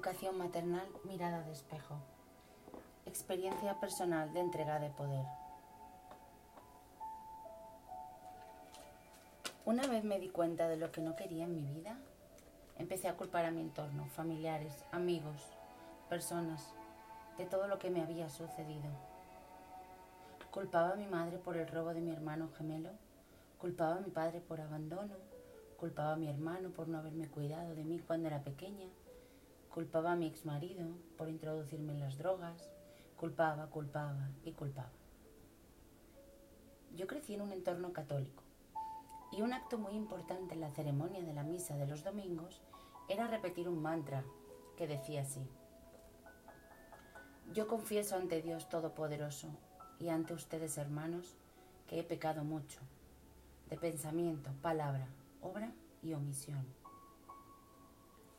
Educación maternal, mirada de espejo. Experiencia personal de entrega de poder. Una vez me di cuenta de lo que no quería en mi vida, empecé a culpar a mi entorno, familiares, amigos, personas, de todo lo que me había sucedido. Culpaba a mi madre por el robo de mi hermano gemelo, culpaba a mi padre por abandono, culpaba a mi hermano por no haberme cuidado de mí cuando era pequeña, Culpaba a mi ex marido por introducirme en las drogas. Culpaba, culpaba y culpaba. Yo crecí en un entorno católico y un acto muy importante en la ceremonia de la misa de los domingos era repetir un mantra que decía así. Yo confieso ante Dios Todopoderoso y ante ustedes hermanos que he pecado mucho, de pensamiento, palabra, obra y omisión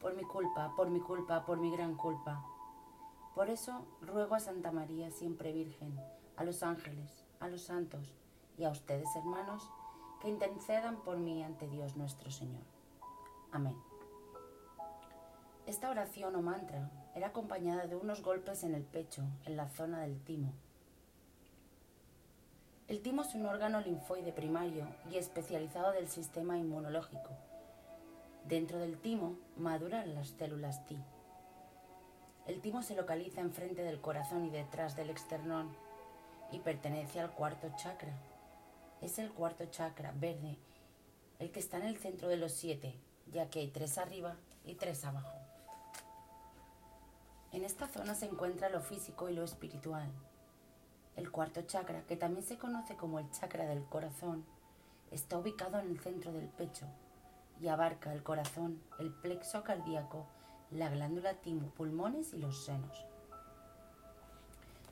por mi culpa, por mi culpa, por mi gran culpa. Por eso ruego a Santa María, siempre Virgen, a los ángeles, a los santos y a ustedes, hermanos, que intercedan por mí ante Dios nuestro Señor. Amén. Esta oración o mantra era acompañada de unos golpes en el pecho, en la zona del timo. El timo es un órgano linfoide primario y especializado del sistema inmunológico Dentro del timo maduran las células T. El timo se localiza enfrente del corazón y detrás del externón y pertenece al cuarto chakra. Es el cuarto chakra verde, el que está en el centro de los siete, ya que hay tres arriba y tres abajo. En esta zona se encuentra lo físico y lo espiritual. El cuarto chakra, que también se conoce como el chakra del corazón, está ubicado en el centro del pecho y abarca el corazón, el plexo cardíaco, la glándula timo, pulmones y los senos.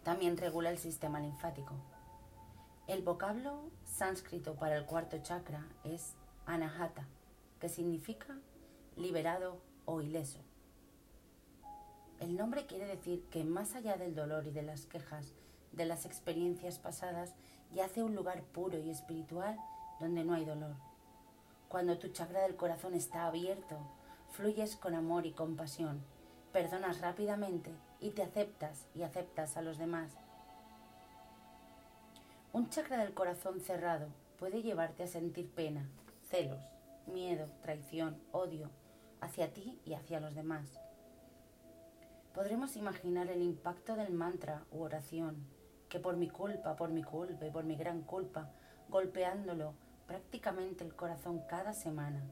También regula el sistema linfático. El vocablo sánscrito para el cuarto chakra es anahata, que significa liberado o ileso. El nombre quiere decir que más allá del dolor y de las quejas, de las experiencias pasadas, yace un lugar puro y espiritual donde no hay dolor cuando tu chakra del corazón está abierto, fluyes con amor y compasión, perdonas rápidamente y te aceptas y aceptas a los demás. Un chakra del corazón cerrado puede llevarte a sentir pena, celos, miedo, traición, odio hacia ti y hacia los demás. Podremos imaginar el impacto del mantra u oración que por mi culpa, por mi culpa y por mi gran culpa, golpeándolo prácticamente el corazón cada semana,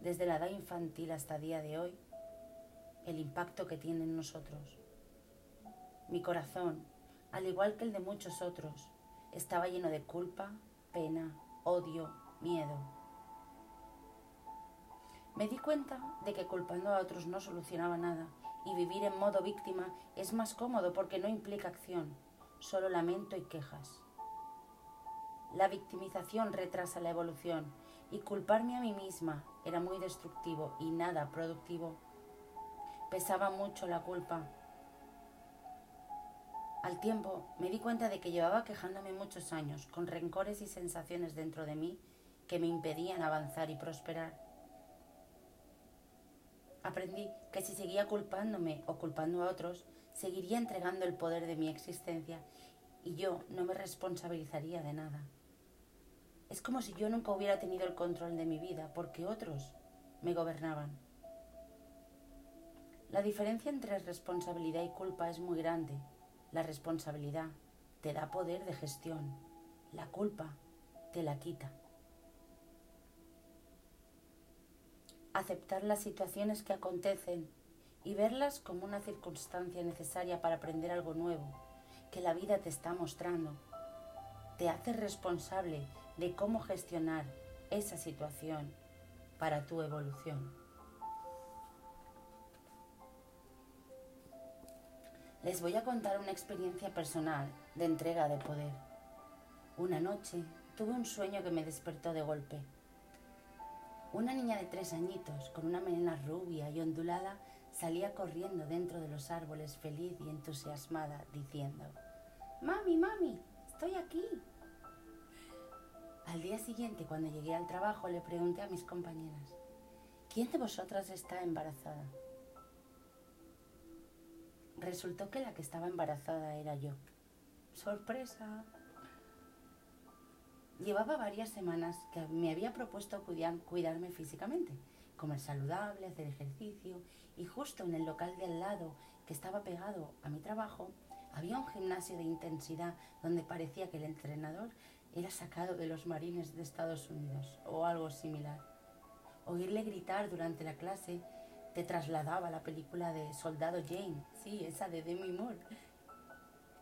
desde la edad infantil hasta día de hoy, el impacto que tiene en nosotros. Mi corazón, al igual que el de muchos otros, estaba lleno de culpa, pena, odio, miedo. Me di cuenta de que culpando a otros no solucionaba nada y vivir en modo víctima es más cómodo porque no implica acción, solo lamento y quejas. La victimización retrasa la evolución y culparme a mí misma era muy destructivo y nada productivo. Pesaba mucho la culpa. Al tiempo me di cuenta de que llevaba quejándome muchos años, con rencores y sensaciones dentro de mí que me impedían avanzar y prosperar. Aprendí que si seguía culpándome o culpando a otros, seguiría entregando el poder de mi existencia y yo no me responsabilizaría de nada. Es como si yo nunca hubiera tenido el control de mi vida porque otros me gobernaban. La diferencia entre responsabilidad y culpa es muy grande. La responsabilidad te da poder de gestión. La culpa te la quita. Aceptar las situaciones que acontecen y verlas como una circunstancia necesaria para aprender algo nuevo que la vida te está mostrando te hace responsable de cómo gestionar esa situación para tu evolución. Les voy a contar una experiencia personal de entrega de poder. Una noche tuve un sueño que me despertó de golpe. Una niña de tres añitos, con una melena rubia y ondulada, salía corriendo dentro de los árboles feliz y entusiasmada, diciendo, Mami, mami, estoy aquí. Al día siguiente, cuando llegué al trabajo, le pregunté a mis compañeras, ¿quién de vosotras está embarazada? Resultó que la que estaba embarazada era yo. ¡Sorpresa! Llevaba varias semanas que me había propuesto cuidarme físicamente, comer saludable, hacer ejercicio, y justo en el local de al lado, que estaba pegado a mi trabajo, había un gimnasio de intensidad donde parecía que el entrenador era sacado de los marines de Estados Unidos o algo similar. Oírle gritar durante la clase te trasladaba a la película de Soldado Jane, sí, esa de Demi Moore.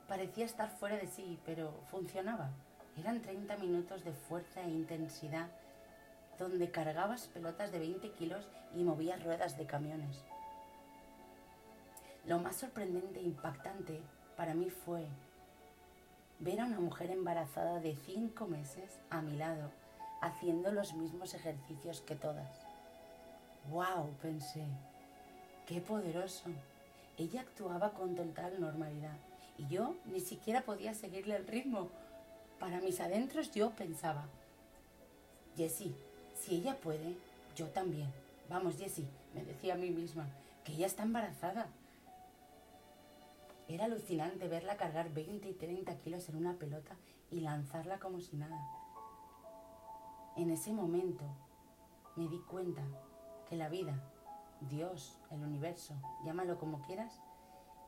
Parecía estar fuera de sí, pero funcionaba. Eran 30 minutos de fuerza e intensidad donde cargabas pelotas de 20 kilos y movías ruedas de camiones. Lo más sorprendente e impactante para mí fue ver a una mujer embarazada de 5 meses a mi lado haciendo los mismos ejercicios que todas. ¡Wow! pensé. ¡Qué poderoso! Ella actuaba con total normalidad y yo ni siquiera podía seguirle el ritmo para mis adentros yo pensaba, Jessie, si ella puede, yo también. Vamos, Jessie, me decía a mí misma, que ella está embarazada. Era alucinante verla cargar 20 y 30 kilos en una pelota y lanzarla como si nada. En ese momento me di cuenta que la vida, Dios, el universo, llámalo como quieras,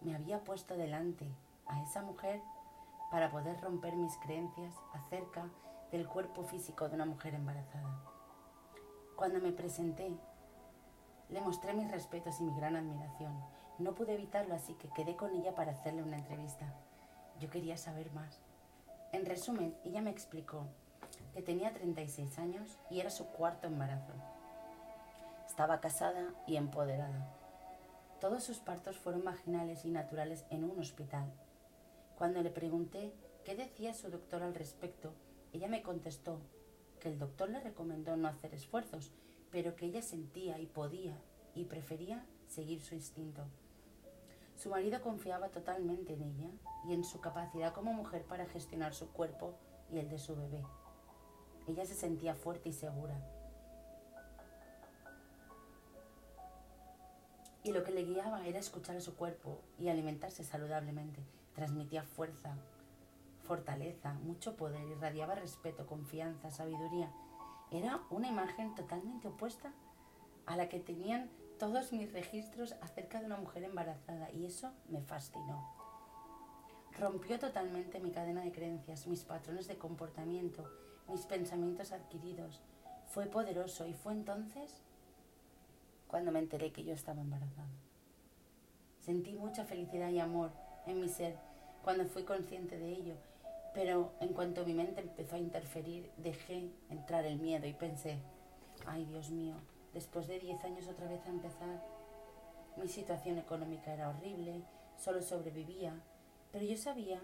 me había puesto delante a esa mujer para poder romper mis creencias acerca del cuerpo físico de una mujer embarazada. Cuando me presenté, le mostré mis respetos y mi gran admiración. No pude evitarlo, así que quedé con ella para hacerle una entrevista. Yo quería saber más. En resumen, ella me explicó que tenía 36 años y era su cuarto embarazo. Estaba casada y empoderada. Todos sus partos fueron vaginales y naturales en un hospital cuando le pregunté qué decía su doctor al respecto, ella me contestó que el doctor le recomendó no hacer esfuerzos, pero que ella sentía y podía y prefería seguir su instinto. Su marido confiaba totalmente en ella y en su capacidad como mujer para gestionar su cuerpo y el de su bebé. Ella se sentía fuerte y segura. Y lo que le guiaba era escuchar a su cuerpo y alimentarse saludablemente. Transmitía fuerza, fortaleza, mucho poder, irradiaba respeto, confianza, sabiduría. Era una imagen totalmente opuesta a la que tenían todos mis registros acerca de una mujer embarazada y eso me fascinó. Rompió totalmente mi cadena de creencias, mis patrones de comportamiento, mis pensamientos adquiridos. Fue poderoso y fue entonces cuando me enteré que yo estaba embarazada. Sentí mucha felicidad y amor en mi ser cuando fui consciente de ello, pero en cuanto mi mente empezó a interferir, dejé entrar el miedo y pensé, ay Dios mío, después de 10 años otra vez a empezar, mi situación económica era horrible, solo sobrevivía, pero yo sabía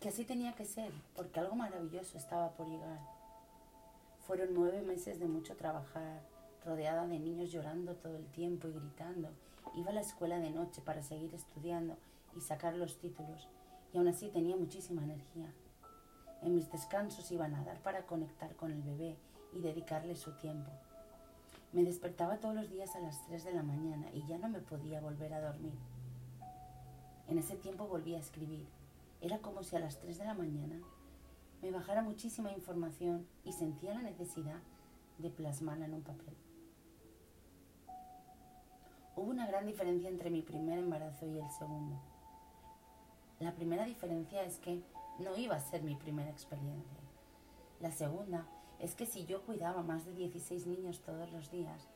que así tenía que ser, porque algo maravilloso estaba por llegar. Fueron nueve meses de mucho trabajar, rodeada de niños llorando todo el tiempo y gritando, Iba a la escuela de noche para seguir estudiando y sacar los títulos, y aún así tenía muchísima energía. En mis descansos iba a nadar para conectar con el bebé y dedicarle su tiempo. Me despertaba todos los días a las 3 de la mañana y ya no me podía volver a dormir. En ese tiempo volví a escribir. Era como si a las 3 de la mañana me bajara muchísima información y sentía la necesidad de plasmarla en un papel. Hubo una gran diferencia entre mi primer embarazo y el segundo. La primera diferencia es que no iba a ser mi primera experiencia. La segunda es que si yo cuidaba más de 16 niños todos los días,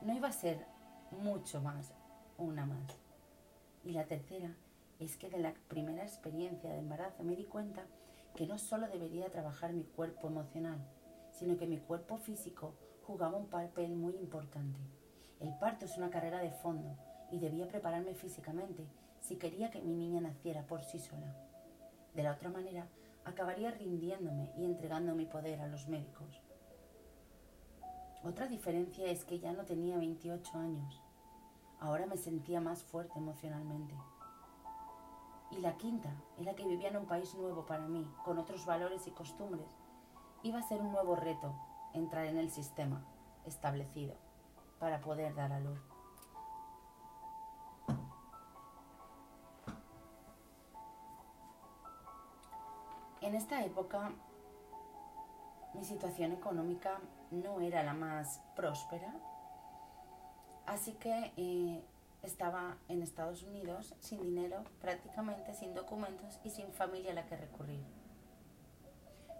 no iba a ser mucho más, una más. Y la tercera es que de la primera experiencia de embarazo me di cuenta que no solo debería trabajar mi cuerpo emocional, sino que mi cuerpo físico jugaba un papel muy importante. El parto es una carrera de fondo y debía prepararme físicamente si quería que mi niña naciera por sí sola. De la otra manera, acabaría rindiéndome y entregando mi poder a los médicos. Otra diferencia es que ya no tenía 28 años. Ahora me sentía más fuerte emocionalmente. Y la quinta, en la que vivía en un país nuevo para mí, con otros valores y costumbres, iba a ser un nuevo reto entrar en el sistema establecido para poder dar a luz. En esta época mi situación económica no era la más próspera, así que eh, estaba en Estados Unidos sin dinero, prácticamente sin documentos y sin familia a la que recurrir.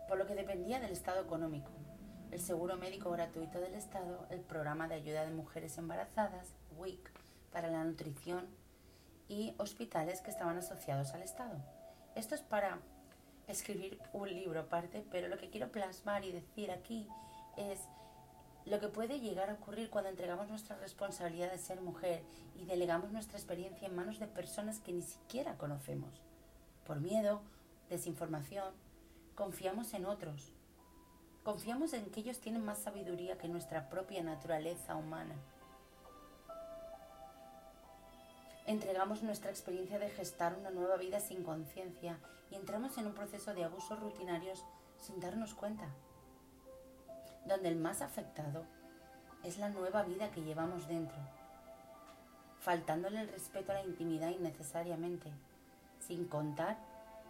Por lo que dependía del estado económico, el seguro médico gratuito del Estado, el programa de ayuda de mujeres embarazadas, WIC, para la nutrición y hospitales que estaban asociados al Estado. Esto es para escribir un libro aparte, pero lo que quiero plasmar y decir aquí es lo que puede llegar a ocurrir cuando entregamos nuestra responsabilidad de ser mujer y delegamos nuestra experiencia en manos de personas que ni siquiera conocemos. Por miedo, desinformación, confiamos en otros. Confiamos en que ellos tienen más sabiduría que nuestra propia naturaleza humana. Entregamos nuestra experiencia de gestar una nueva vida sin conciencia y entramos en un proceso de abusos rutinarios sin darnos cuenta, donde el más afectado es la nueva vida que llevamos dentro, faltándole el respeto a la intimidad innecesariamente, sin contar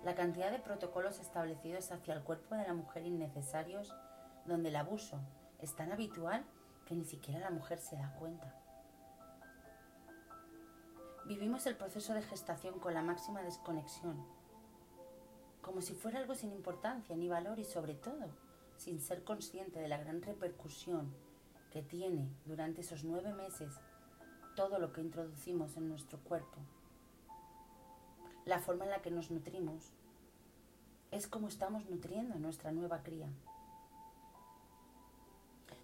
la cantidad de protocolos establecidos hacia el cuerpo de la mujer innecesarios, donde el abuso es tan habitual que ni siquiera la mujer se da cuenta. Vivimos el proceso de gestación con la máxima desconexión, como si fuera algo sin importancia ni valor y sobre todo sin ser consciente de la gran repercusión que tiene durante esos nueve meses todo lo que introducimos en nuestro cuerpo. La forma en la que nos nutrimos es como estamos nutriendo a nuestra nueva cría.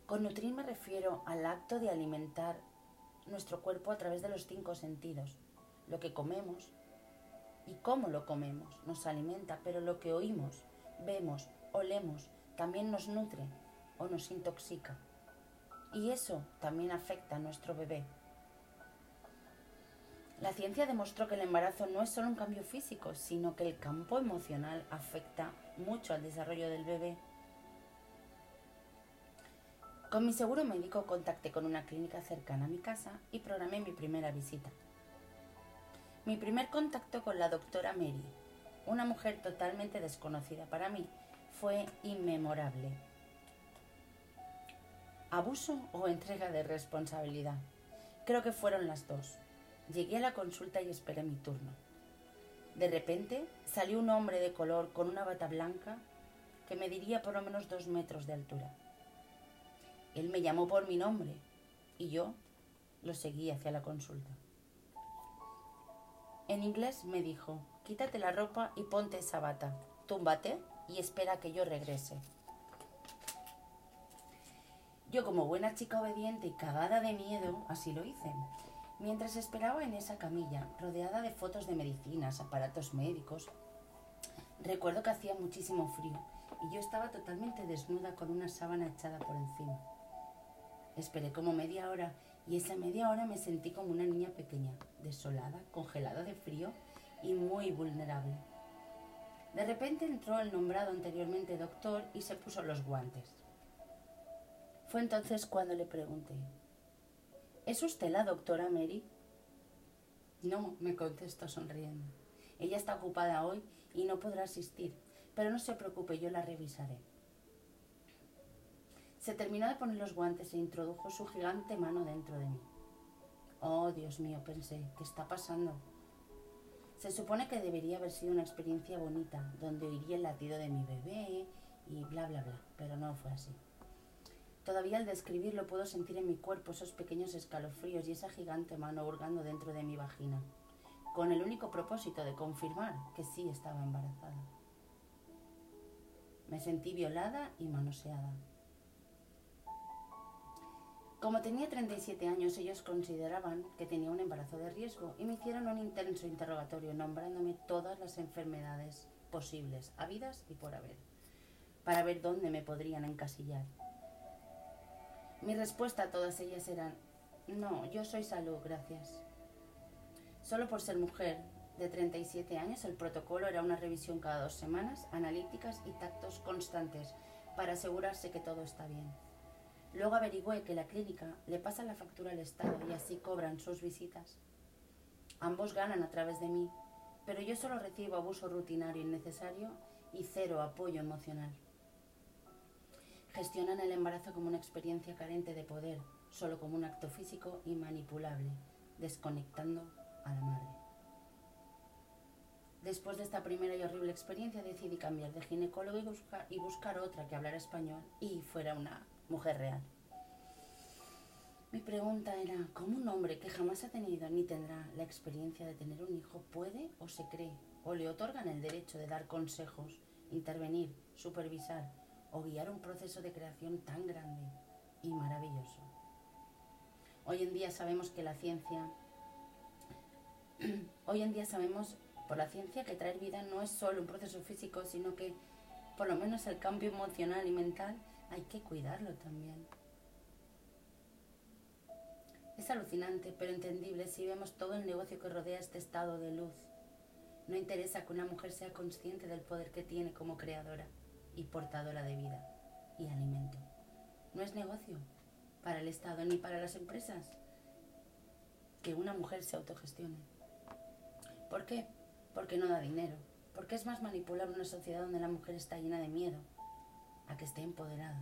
Con nutrir me refiero al acto de alimentar nuestro cuerpo a través de los cinco sentidos. Lo que comemos y cómo lo comemos nos alimenta, pero lo que oímos, vemos, olemos, también nos nutre o nos intoxica. Y eso también afecta a nuestro bebé. La ciencia demostró que el embarazo no es solo un cambio físico, sino que el campo emocional afecta mucho al desarrollo del bebé. Con mi seguro médico contacté con una clínica cercana a mi casa y programé mi primera visita. Mi primer contacto con la doctora Mary, una mujer totalmente desconocida para mí, fue inmemorable. ¿Abuso o entrega de responsabilidad? Creo que fueron las dos. Llegué a la consulta y esperé mi turno. De repente salió un hombre de color con una bata blanca que mediría por lo menos dos metros de altura. Él me llamó por mi nombre y yo lo seguí hacia la consulta. En inglés me dijo, quítate la ropa y ponte esa bata, túmbate y espera que yo regrese. Yo como buena chica obediente y cagada de miedo, así lo hice. Mientras esperaba en esa camilla, rodeada de fotos de medicinas, aparatos médicos, recuerdo que hacía muchísimo frío y yo estaba totalmente desnuda con una sábana echada por encima. Esperé como media hora y esa media hora me sentí como una niña pequeña, desolada, congelada de frío y muy vulnerable. De repente entró el nombrado anteriormente doctor y se puso los guantes. Fue entonces cuando le pregunté, ¿Es usted la doctora Mary? No, me contestó sonriendo. Ella está ocupada hoy y no podrá asistir, pero no se preocupe, yo la revisaré. Se terminó de poner los guantes e introdujo su gigante mano dentro de mí. Oh, Dios mío, pensé, ¿qué está pasando? Se supone que debería haber sido una experiencia bonita, donde oiría el latido de mi bebé y bla, bla, bla, pero no fue así. Todavía al describirlo puedo sentir en mi cuerpo esos pequeños escalofríos y esa gigante mano hurgando dentro de mi vagina, con el único propósito de confirmar que sí estaba embarazada. Me sentí violada y manoseada. Como tenía 37 años, ellos consideraban que tenía un embarazo de riesgo y me hicieron un intenso interrogatorio nombrándome todas las enfermedades posibles, habidas y por haber, para ver dónde me podrían encasillar. Mi respuesta a todas ellas era, no, yo soy salud, gracias. Solo por ser mujer de 37 años, el protocolo era una revisión cada dos semanas, analíticas y tactos constantes para asegurarse que todo está bien. Luego averigüé que la clínica le pasa la factura al Estado y así cobran sus visitas. Ambos ganan a través de mí, pero yo solo recibo abuso rutinario innecesario y cero apoyo emocional. Gestionan el embarazo como una experiencia carente de poder, solo como un acto físico y manipulable, desconectando a la madre. Después de esta primera y horrible experiencia decidí cambiar de ginecólogo y buscar, y buscar otra que hablara español y fuera una mujer real. Mi pregunta era, ¿cómo un hombre que jamás ha tenido ni tendrá la experiencia de tener un hijo puede o se cree o le otorgan el derecho de dar consejos, intervenir, supervisar o guiar un proceso de creación tan grande y maravilloso? Hoy en día sabemos que la ciencia, hoy en día sabemos por la ciencia que traer vida no es solo un proceso físico, sino que por lo menos el cambio emocional y mental hay que cuidarlo también. Es alucinante, pero entendible si vemos todo el negocio que rodea este estado de luz. No interesa que una mujer sea consciente del poder que tiene como creadora y portadora de vida y alimento. No es negocio para el Estado ni para las empresas que una mujer se autogestione. ¿Por qué? Porque no da dinero. Porque es más manipulable una sociedad donde la mujer está llena de miedo a que esté empoderada.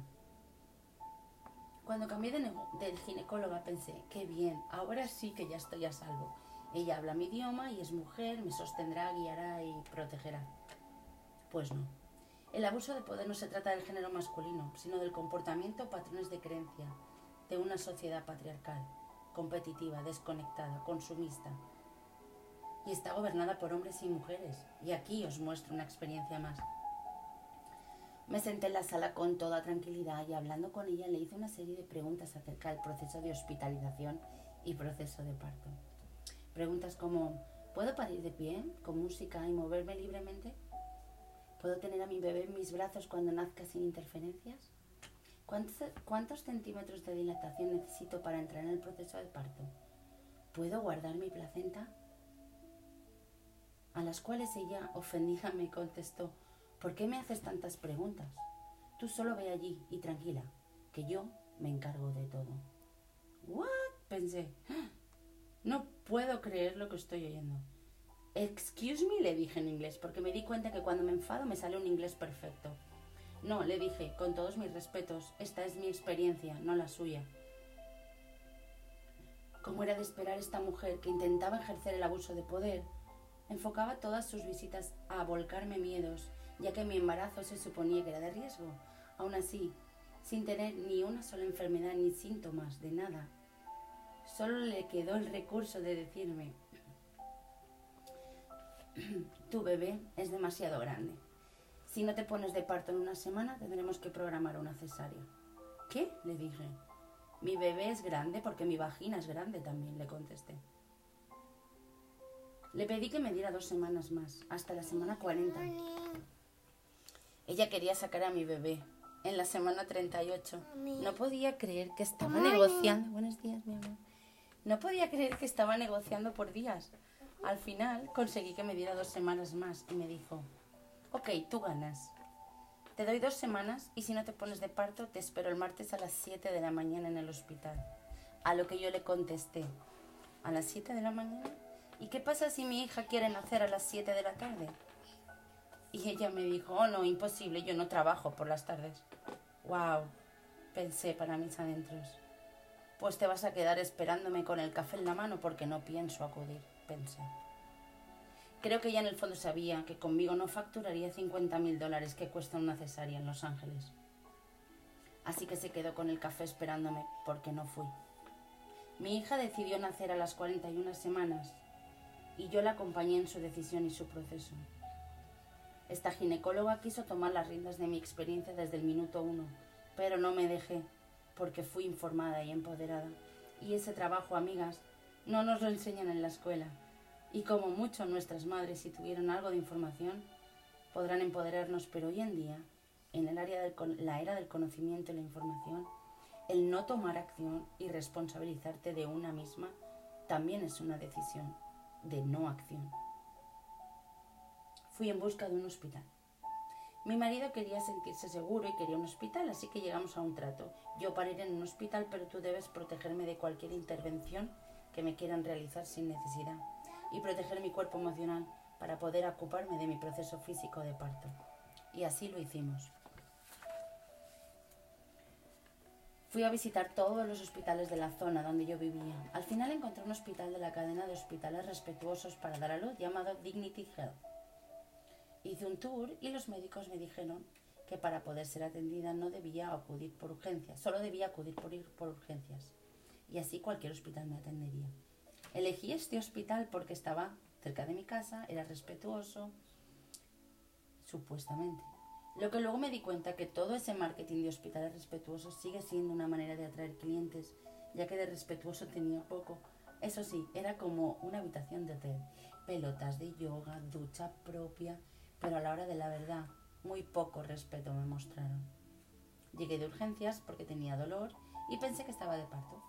Cuando cambié de, del ginecóloga pensé, qué bien, ahora sí que ya estoy a salvo. Ella habla mi idioma y es mujer, me sostendrá, guiará y protegerá. Pues no. El abuso de poder no se trata del género masculino, sino del comportamiento patrones de creencia de una sociedad patriarcal, competitiva, desconectada, consumista. Y está gobernada por hombres y mujeres. Y aquí os muestro una experiencia más. Me senté en la sala con toda tranquilidad y hablando con ella le hice una serie de preguntas acerca del proceso de hospitalización y proceso de parto. Preguntas como, ¿puedo parir de pie, con música y moverme libremente? ¿Puedo tener a mi bebé en mis brazos cuando nazca sin interferencias? ¿Cuántos, ¿Cuántos, centímetros de dilatación necesito para entrar en el proceso de parto? ¿Puedo guardar mi placenta? A las cuales ella, ofendida, me contestó, ¿Por qué me haces tantas preguntas? Tú solo ve allí y tranquila, que yo me encargo de todo. ¿What? Pensé. No puedo creer lo que estoy oyendo. Excuse me, le dije en inglés, porque me di cuenta que cuando me enfado me sale un inglés perfecto. No, le dije, con todos mis respetos, esta es mi experiencia, no la suya. Como era de esperar esta mujer que intentaba ejercer el abuso de poder, enfocaba todas sus visitas a volcarme miedos ya que mi embarazo se suponía que era de riesgo. Aún así, sin tener ni una sola enfermedad ni síntomas de nada, solo le quedó el recurso de decirme, tu bebé es demasiado grande. Si no te pones de parto en una semana, tendremos que programar una cesárea. ¿Qué? le dije. Mi bebé es grande porque mi vagina es grande también, le contesté. Le pedí que me diera dos semanas más, hasta la semana 40. Ella quería sacar a mi bebé en la semana 38. No podía creer que estaba negociando. Buenos días, mi amor. No podía creer que estaba negociando por días. Al final conseguí que me diera dos semanas más y me dijo, ok, tú ganas. Te doy dos semanas y si no te pones de parto te espero el martes a las 7 de la mañana en el hospital. A lo que yo le contesté, ¿a las 7 de la mañana? ¿Y qué pasa si mi hija quiere nacer a las 7 de la tarde? Y ella me dijo, oh no, imposible, yo no trabajo por las tardes. Wow, pensé para mis adentros. Pues te vas a quedar esperándome con el café en la mano porque no pienso acudir, pensé. Creo que ella en el fondo sabía que conmigo no facturaría 50 mil dólares que cuesta una cesárea en Los Ángeles. Así que se quedó con el café esperándome porque no fui. Mi hija decidió nacer a las 41 semanas y yo la acompañé en su decisión y su proceso. Esta ginecóloga quiso tomar las riendas de mi experiencia desde el minuto uno, pero no me dejé, porque fui informada y empoderada. Y ese trabajo, amigas, no nos lo enseñan en la escuela. Y como mucho nuestras madres, si tuvieron algo de información, podrán empoderarnos, pero hoy en día, en el área la era del conocimiento y la información, el no tomar acción y responsabilizarte de una misma también es una decisión de no acción fui en busca de un hospital. Mi marido quería sentirse seguro y quería un hospital, así que llegamos a un trato. Yo pariré en un hospital, pero tú debes protegerme de cualquier intervención que me quieran realizar sin necesidad y proteger mi cuerpo emocional para poder ocuparme de mi proceso físico de parto. Y así lo hicimos. Fui a visitar todos los hospitales de la zona donde yo vivía. Al final encontré un hospital de la cadena de hospitales respetuosos para dar a luz llamado Dignity Health. Hice un tour y los médicos me dijeron que para poder ser atendida no debía acudir por urgencias, solo debía acudir por, por urgencias. Y así cualquier hospital me atendería. Elegí este hospital porque estaba cerca de mi casa, era respetuoso, supuestamente. Lo que luego me di cuenta que todo ese marketing de hospitales respetuosos sigue siendo una manera de atraer clientes, ya que de respetuoso tenía poco. Eso sí, era como una habitación de hotel, pelotas de yoga, ducha propia, pero a la hora de la verdad, muy poco respeto me mostraron. Llegué de urgencias porque tenía dolor y pensé que estaba de parto.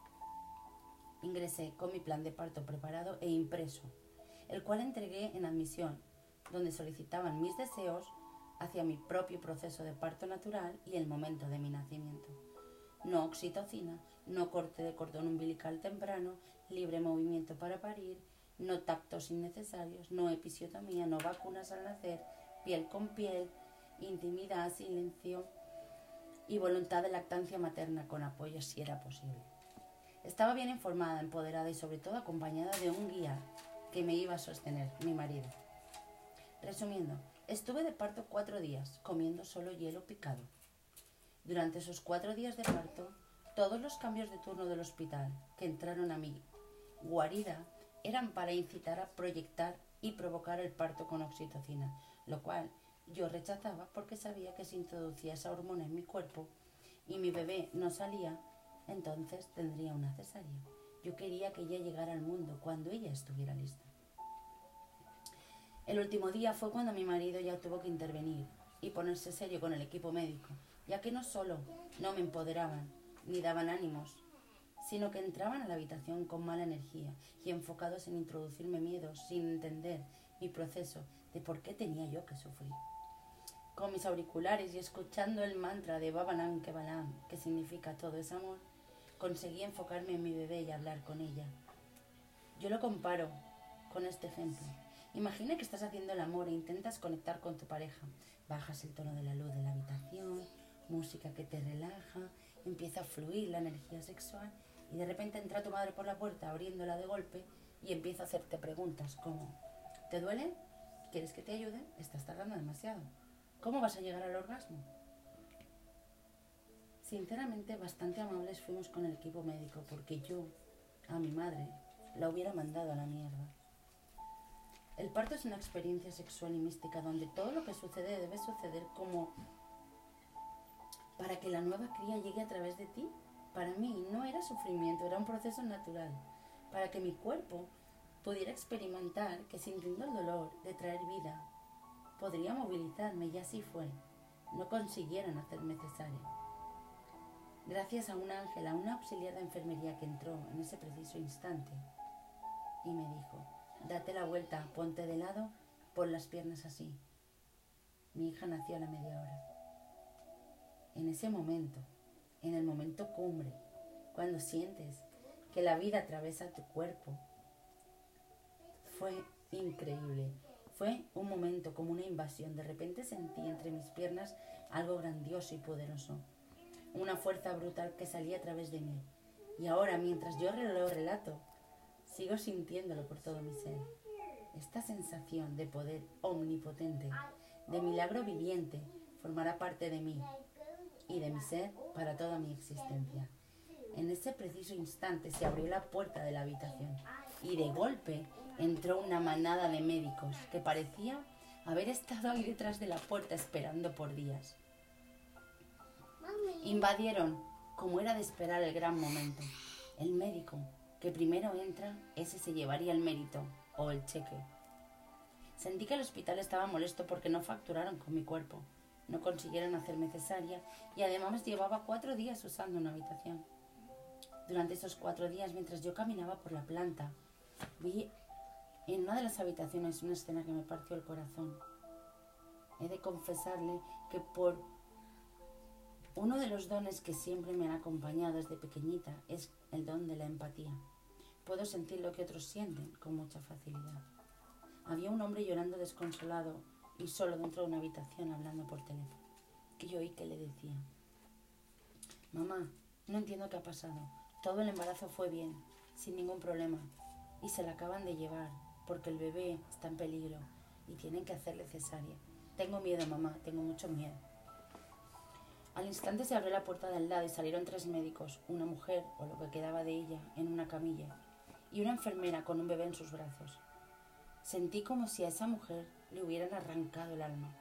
Ingresé con mi plan de parto preparado e impreso, el cual entregué en admisión, donde solicitaban mis deseos hacia mi propio proceso de parto natural y el momento de mi nacimiento. No oxitocina, no corte de cordón umbilical temprano, libre movimiento para parir, no tactos innecesarios, no episiotomía, no vacunas al nacer, piel con piel, intimidad, silencio y voluntad de lactancia materna con apoyo si era posible. Estaba bien informada, empoderada y sobre todo acompañada de un guía que me iba a sostener, mi marido. Resumiendo, Estuve de parto cuatro días, comiendo solo hielo picado. Durante esos cuatro días de parto, todos los cambios de turno del hospital que entraron a mi guarida eran para incitar a proyectar y provocar el parto con oxitocina, lo cual yo rechazaba porque sabía que si introducía esa hormona en mi cuerpo y mi bebé no salía, entonces tendría una cesárea. Yo quería que ella llegara al mundo cuando ella estuviera lista. El último día fue cuando mi marido ya tuvo que intervenir y ponerse serio con el equipo médico, ya que no solo no me empoderaban ni daban ánimos, sino que entraban a la habitación con mala energía y enfocados en introducirme miedos sin entender mi proceso de por qué tenía yo que sufrir. Con mis auriculares y escuchando el mantra de Babanan Kebalam, que significa todo es amor, conseguí enfocarme en mi bebé y hablar con ella. Yo lo comparo con este ejemplo. Imagina que estás haciendo el amor e intentas conectar con tu pareja. Bajas el tono de la luz de la habitación, música que te relaja, empieza a fluir la energía sexual y de repente entra tu madre por la puerta abriéndola de golpe y empieza a hacerte preguntas como ¿te duele? ¿Quieres que te ayude? Estás tardando demasiado. ¿Cómo vas a llegar al orgasmo? Sinceramente, bastante amables fuimos con el equipo médico porque yo, a mi madre, la hubiera mandado a la mierda. El parto es una experiencia sexual y mística donde todo lo que sucede debe suceder como para que la nueva cría llegue a través de ti. Para mí no era sufrimiento, era un proceso natural. Para que mi cuerpo pudiera experimentar que sintiendo el dolor de traer vida, podría movilizarme y así fue. No consiguieron hacerme cesárea. Gracias a un ángel, a una auxiliar de enfermería que entró en ese preciso instante y me dijo, Date la vuelta, ponte de lado, pon las piernas así. Mi hija nació a la media hora. En ese momento, en el momento cumbre, cuando sientes que la vida atraviesa tu cuerpo, fue increíble. Fue un momento como una invasión. De repente sentí entre mis piernas algo grandioso y poderoso. Una fuerza brutal que salía a través de mí. Y ahora, mientras yo lo relato, Sigo sintiéndolo por todo mi ser. Esta sensación de poder omnipotente, de milagro viviente, formará parte de mí y de mi ser para toda mi existencia. En ese preciso instante se abrió la puerta de la habitación y de golpe entró una manada de médicos que parecía haber estado ahí detrás de la puerta esperando por días. Invadieron, como era de esperar, el gran momento. El médico, que primero entra, ese se llevaría el mérito o el cheque. Sentí que el hospital estaba molesto porque no facturaron con mi cuerpo, no consiguieron hacerme cesárea y además llevaba cuatro días usando una habitación. Durante esos cuatro días, mientras yo caminaba por la planta, vi en una de las habitaciones una escena que me partió el corazón. He de confesarle que por uno de los dones que siempre me han acompañado desde pequeñita es el don de la empatía. Puedo sentir lo que otros sienten con mucha facilidad. Había un hombre llorando desconsolado y solo dentro de una habitación hablando por teléfono. Que yo oí que le decía, mamá, no entiendo qué ha pasado. Todo el embarazo fue bien, sin ningún problema, y se la acaban de llevar porque el bebé está en peligro y tienen que hacerle cesárea. Tengo miedo, mamá, tengo mucho miedo. Al instante se abrió la puerta del lado y salieron tres médicos, una mujer, o lo que quedaba de ella, en una camilla, y una enfermera con un bebé en sus brazos. Sentí como si a esa mujer le hubieran arrancado el alma.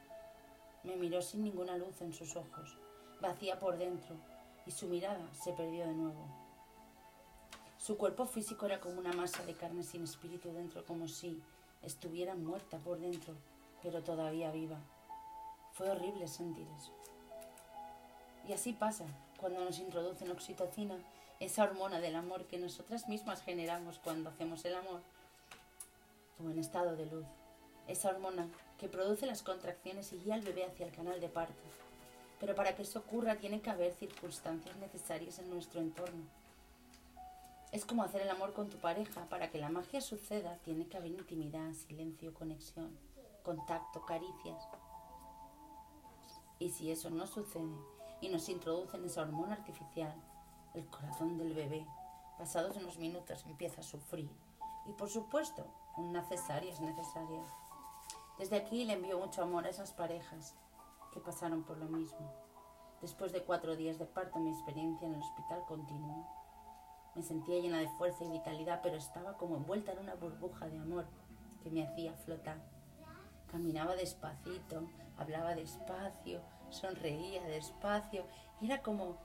Me miró sin ninguna luz en sus ojos, vacía por dentro, y su mirada se perdió de nuevo. Su cuerpo físico era como una masa de carne sin espíritu dentro, como si estuviera muerta por dentro, pero todavía viva. Fue horrible sentir eso. Y así pasa cuando nos introducen oxitocina, esa hormona del amor que nosotras mismas generamos cuando hacemos el amor, o en estado de luz. Esa hormona que produce las contracciones y guía al bebé hacia el canal de parto. Pero para que eso ocurra tiene que haber circunstancias necesarias en nuestro entorno. Es como hacer el amor con tu pareja. Para que la magia suceda tiene que haber intimidad, silencio, conexión, contacto, caricias. Y si eso no sucede y nos introducen esa hormona artificial, el corazón del bebé, pasados unos minutos, empieza a sufrir. Y por supuesto, una cesárea es necesaria. Desde aquí le envío mucho amor a esas parejas que pasaron por lo mismo. Después de cuatro días de parto, mi experiencia en el hospital continuó. Me sentía llena de fuerza y vitalidad, pero estaba como envuelta en una burbuja de amor que me hacía flotar. Caminaba despacito, hablaba despacio, sonreía despacio, era como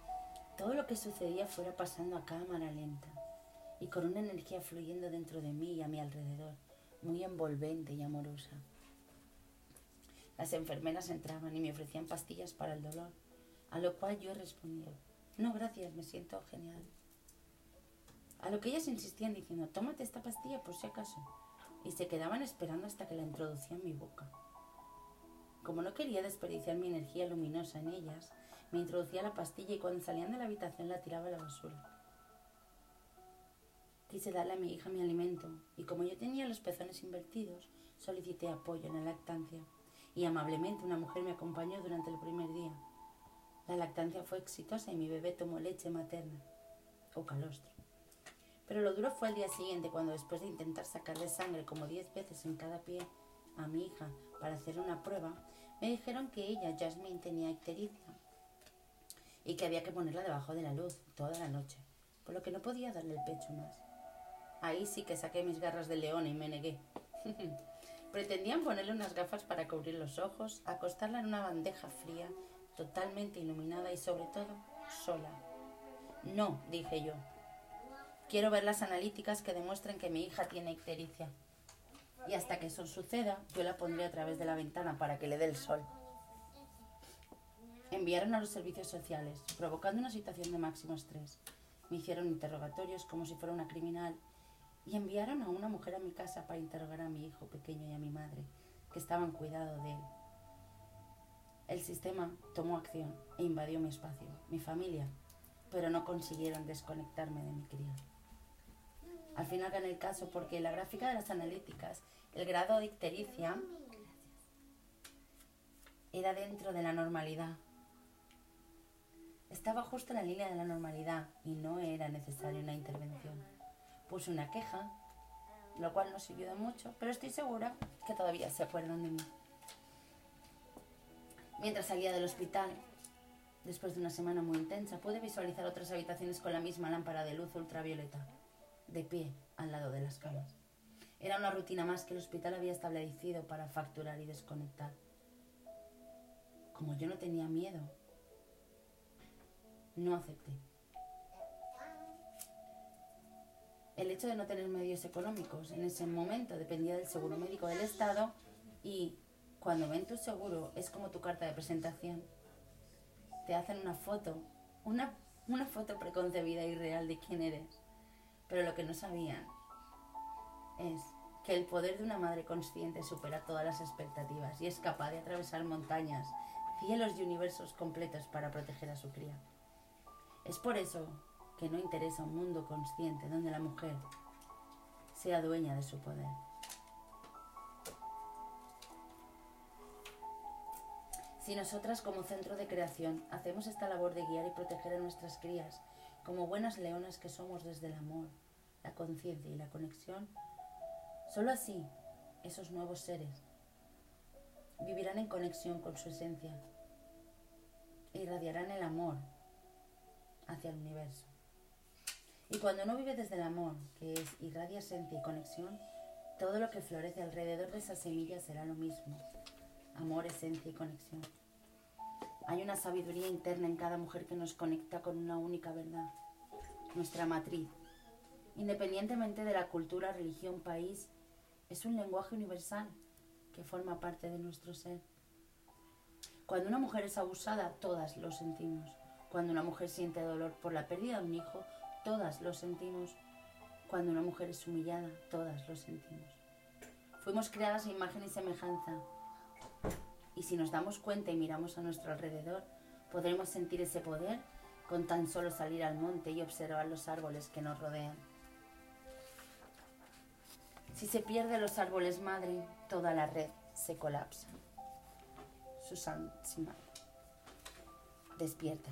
todo lo que sucedía fuera pasando a cámara lenta y con una energía fluyendo dentro de mí y a mi alrededor, muy envolvente y amorosa. Las enfermeras entraban y me ofrecían pastillas para el dolor, a lo cual yo respondía, no, gracias, me siento genial. A lo que ellas insistían diciendo, tómate esta pastilla por si acaso, y se quedaban esperando hasta que la introducía en mi boca. Como no quería desperdiciar mi energía luminosa en ellas, me introducía la pastilla y cuando salían de la habitación la tiraba a la basura. Quise darle a mi hija mi alimento y como yo tenía los pezones invertidos, solicité apoyo en la lactancia y amablemente una mujer me acompañó durante el primer día. La lactancia fue exitosa y mi bebé tomó leche materna o calostro. Pero lo duro fue el día siguiente cuando después de intentar sacarle sangre como diez veces en cada pie a mi hija para hacer una prueba, me dijeron que ella, Jasmine, tenía ictericia y que había que ponerla debajo de la luz toda la noche, por lo que no podía darle el pecho más. Ahí sí que saqué mis garras de león y me negué. Pretendían ponerle unas gafas para cubrir los ojos, acostarla en una bandeja fría, totalmente iluminada y sobre todo sola. No, dije yo. Quiero ver las analíticas que demuestren que mi hija tiene ictericia. Y hasta que eso suceda, yo la pondré a través de la ventana para que le dé el sol. Enviaron a los servicios sociales, provocando una situación de máximo estrés. Me hicieron interrogatorios como si fuera una criminal y enviaron a una mujer a mi casa para interrogar a mi hijo pequeño y a mi madre, que estaban cuidado de él. El sistema tomó acción e invadió mi espacio, mi familia, pero no consiguieron desconectarme de mi cría. Al final gané el caso porque la gráfica de las analíticas, el grado de ictericia era dentro de la normalidad. Estaba justo en la línea de la normalidad y no era necesaria una intervención puse una queja, lo cual no sirvió de mucho, pero estoy segura que todavía se acuerdan de mí. Mientras salía del hospital, después de una semana muy intensa, pude visualizar otras habitaciones con la misma lámpara de luz ultravioleta, de pie al lado de las camas. Era una rutina más que el hospital había establecido para facturar y desconectar. Como yo no tenía miedo, no acepté. el hecho de no tener medios económicos en ese momento dependía del seguro médico del Estado y cuando ven tu seguro es como tu carta de presentación. Te hacen una foto, una, una foto preconcebida y real de quién eres. Pero lo que no sabían es que el poder de una madre consciente supera todas las expectativas y es capaz de atravesar montañas, cielos y universos completos para proteger a su cría. Es por eso que no interesa un mundo consciente donde la mujer sea dueña de su poder. Si nosotras como centro de creación hacemos esta labor de guiar y proteger a nuestras crías, como buenas leonas que somos desde el amor, la conciencia y la conexión, solo así esos nuevos seres vivirán en conexión con su esencia e irradiarán el amor hacia el universo. Y cuando uno vive desde el amor, que es irradia esencia y conexión, todo lo que florece alrededor de esa semilla será lo mismo. Amor, esencia y conexión. Hay una sabiduría interna en cada mujer que nos conecta con una única verdad, nuestra matriz. Independientemente de la cultura, religión, país, es un lenguaje universal que forma parte de nuestro ser. Cuando una mujer es abusada, todas lo sentimos. Cuando una mujer siente dolor por la pérdida de un hijo, todas lo sentimos. Cuando una mujer es humillada, todas lo sentimos. Fuimos creadas a imagen y semejanza. Y si nos damos cuenta y miramos a nuestro alrededor, podremos sentir ese poder con tan solo salir al monte y observar los árboles que nos rodean. Si se pierden los árboles madre, toda la red se colapsa. Susan Simán. Despierta.